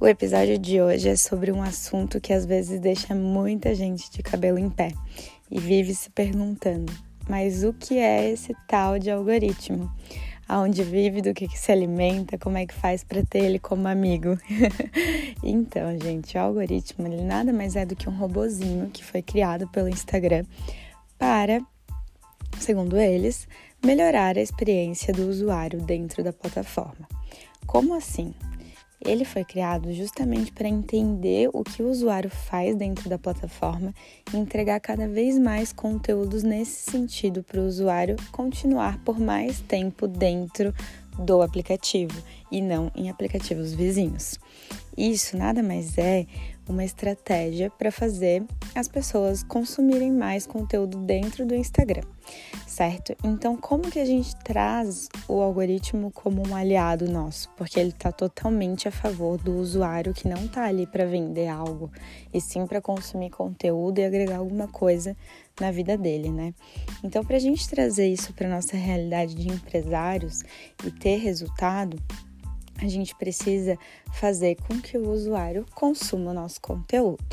O episódio de hoje é sobre um assunto que às vezes deixa muita gente de cabelo em pé e vive se perguntando: mas o que é esse tal de algoritmo? Aonde vive, do que, que se alimenta, como é que faz para ter ele como amigo? então, gente, o algoritmo ele nada mais é do que um robozinho que foi criado pelo Instagram para, segundo eles, melhorar a experiência do usuário dentro da plataforma. Como assim? Ele foi criado justamente para entender o que o usuário faz dentro da plataforma e entregar cada vez mais conteúdos nesse sentido para o usuário continuar por mais tempo dentro do aplicativo e não em aplicativos vizinhos. Isso nada mais é uma estratégia para fazer as pessoas consumirem mais conteúdo dentro do Instagram, certo? Então, como que a gente traz o algoritmo como um aliado nosso? Porque ele está totalmente a favor do usuário que não está ali para vender algo, e sim para consumir conteúdo e agregar alguma coisa na vida dele, né? Então, para a gente trazer isso para nossa realidade de empresários e ter resultado, a gente precisa fazer com que o usuário consuma o nosso conteúdo.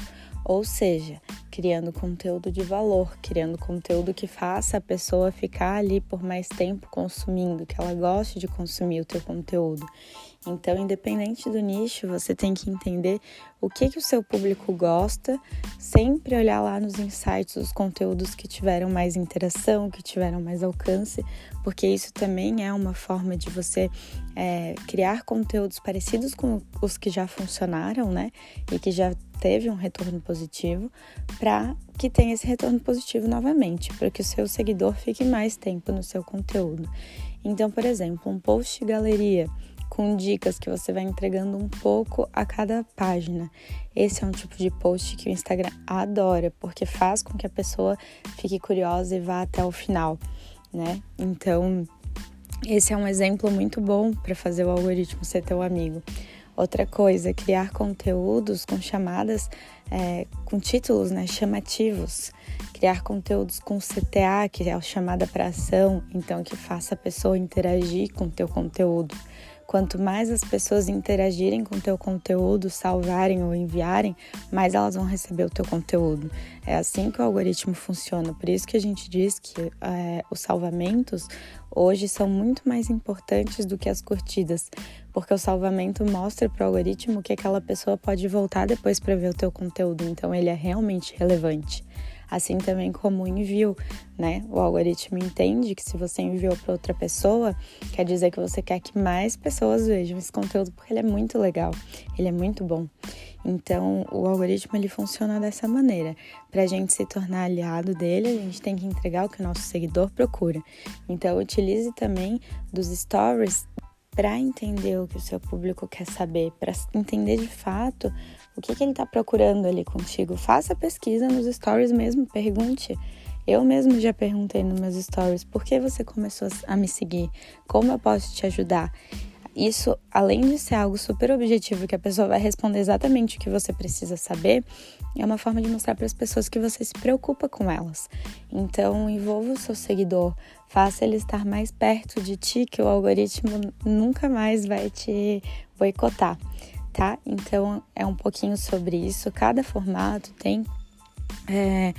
Ou seja, criando conteúdo de valor, criando conteúdo que faça a pessoa ficar ali por mais tempo consumindo, que ela goste de consumir o teu conteúdo. Então, independente do nicho, você tem que entender o que, que o seu público gosta, sempre olhar lá nos insights os conteúdos que tiveram mais interação, que tiveram mais alcance, porque isso também é uma forma de você é, criar conteúdos parecidos com os que já funcionaram, né? E que já teve um retorno positivo, para que tenha esse retorno positivo novamente, para que o seu seguidor fique mais tempo no seu conteúdo. Então, por exemplo, um post galeria com dicas que você vai entregando um pouco a cada página. Esse é um tipo de post que o Instagram adora, porque faz com que a pessoa fique curiosa e vá até o final, né? Então, esse é um exemplo muito bom para fazer o algoritmo ser teu amigo. Outra coisa, criar conteúdos com chamadas, é, com títulos né, chamativos. Criar conteúdos com CTA, que é a chamada para ação, então que faça a pessoa interagir com o teu conteúdo. Quanto mais as pessoas interagirem com o teu conteúdo, salvarem ou enviarem, mais elas vão receber o teu conteúdo. É assim que o algoritmo funciona. Por isso que a gente diz que é, os salvamentos hoje são muito mais importantes do que as curtidas, porque o salvamento mostra para o algoritmo que aquela pessoa pode voltar depois para ver o teu conteúdo. Então ele é realmente relevante assim também como o envio, né? O algoritmo entende que se você enviou para outra pessoa, quer dizer que você quer que mais pessoas vejam esse conteúdo porque ele é muito legal, ele é muito bom. Então, o algoritmo ele funciona dessa maneira. Para a gente se tornar aliado dele, a gente tem que entregar o que o nosso seguidor procura. Então, utilize também dos stories para entender o que o seu público quer saber, para entender de fato o que, que ele está procurando ali contigo. Faça pesquisa nos stories mesmo, pergunte. Eu mesmo já perguntei nos meus stories por que você começou a me seguir, como eu posso te ajudar. Isso, além de ser algo super objetivo, que a pessoa vai responder exatamente o que você precisa saber, é uma forma de mostrar para as pessoas que você se preocupa com elas. Então, envolva o seu seguidor, faça ele estar mais perto de ti, que o algoritmo nunca mais vai te boicotar, tá? Então, é um pouquinho sobre isso. Cada formato tem. É,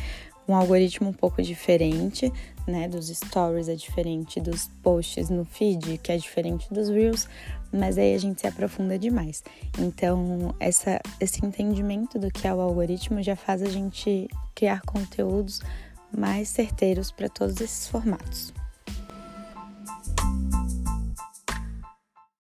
um algoritmo um pouco diferente, né? Dos stories é diferente dos posts no feed, que é diferente dos reels, mas aí a gente se aprofunda demais. Então, essa, esse entendimento do que é o algoritmo já faz a gente criar conteúdos mais certeiros para todos esses formatos.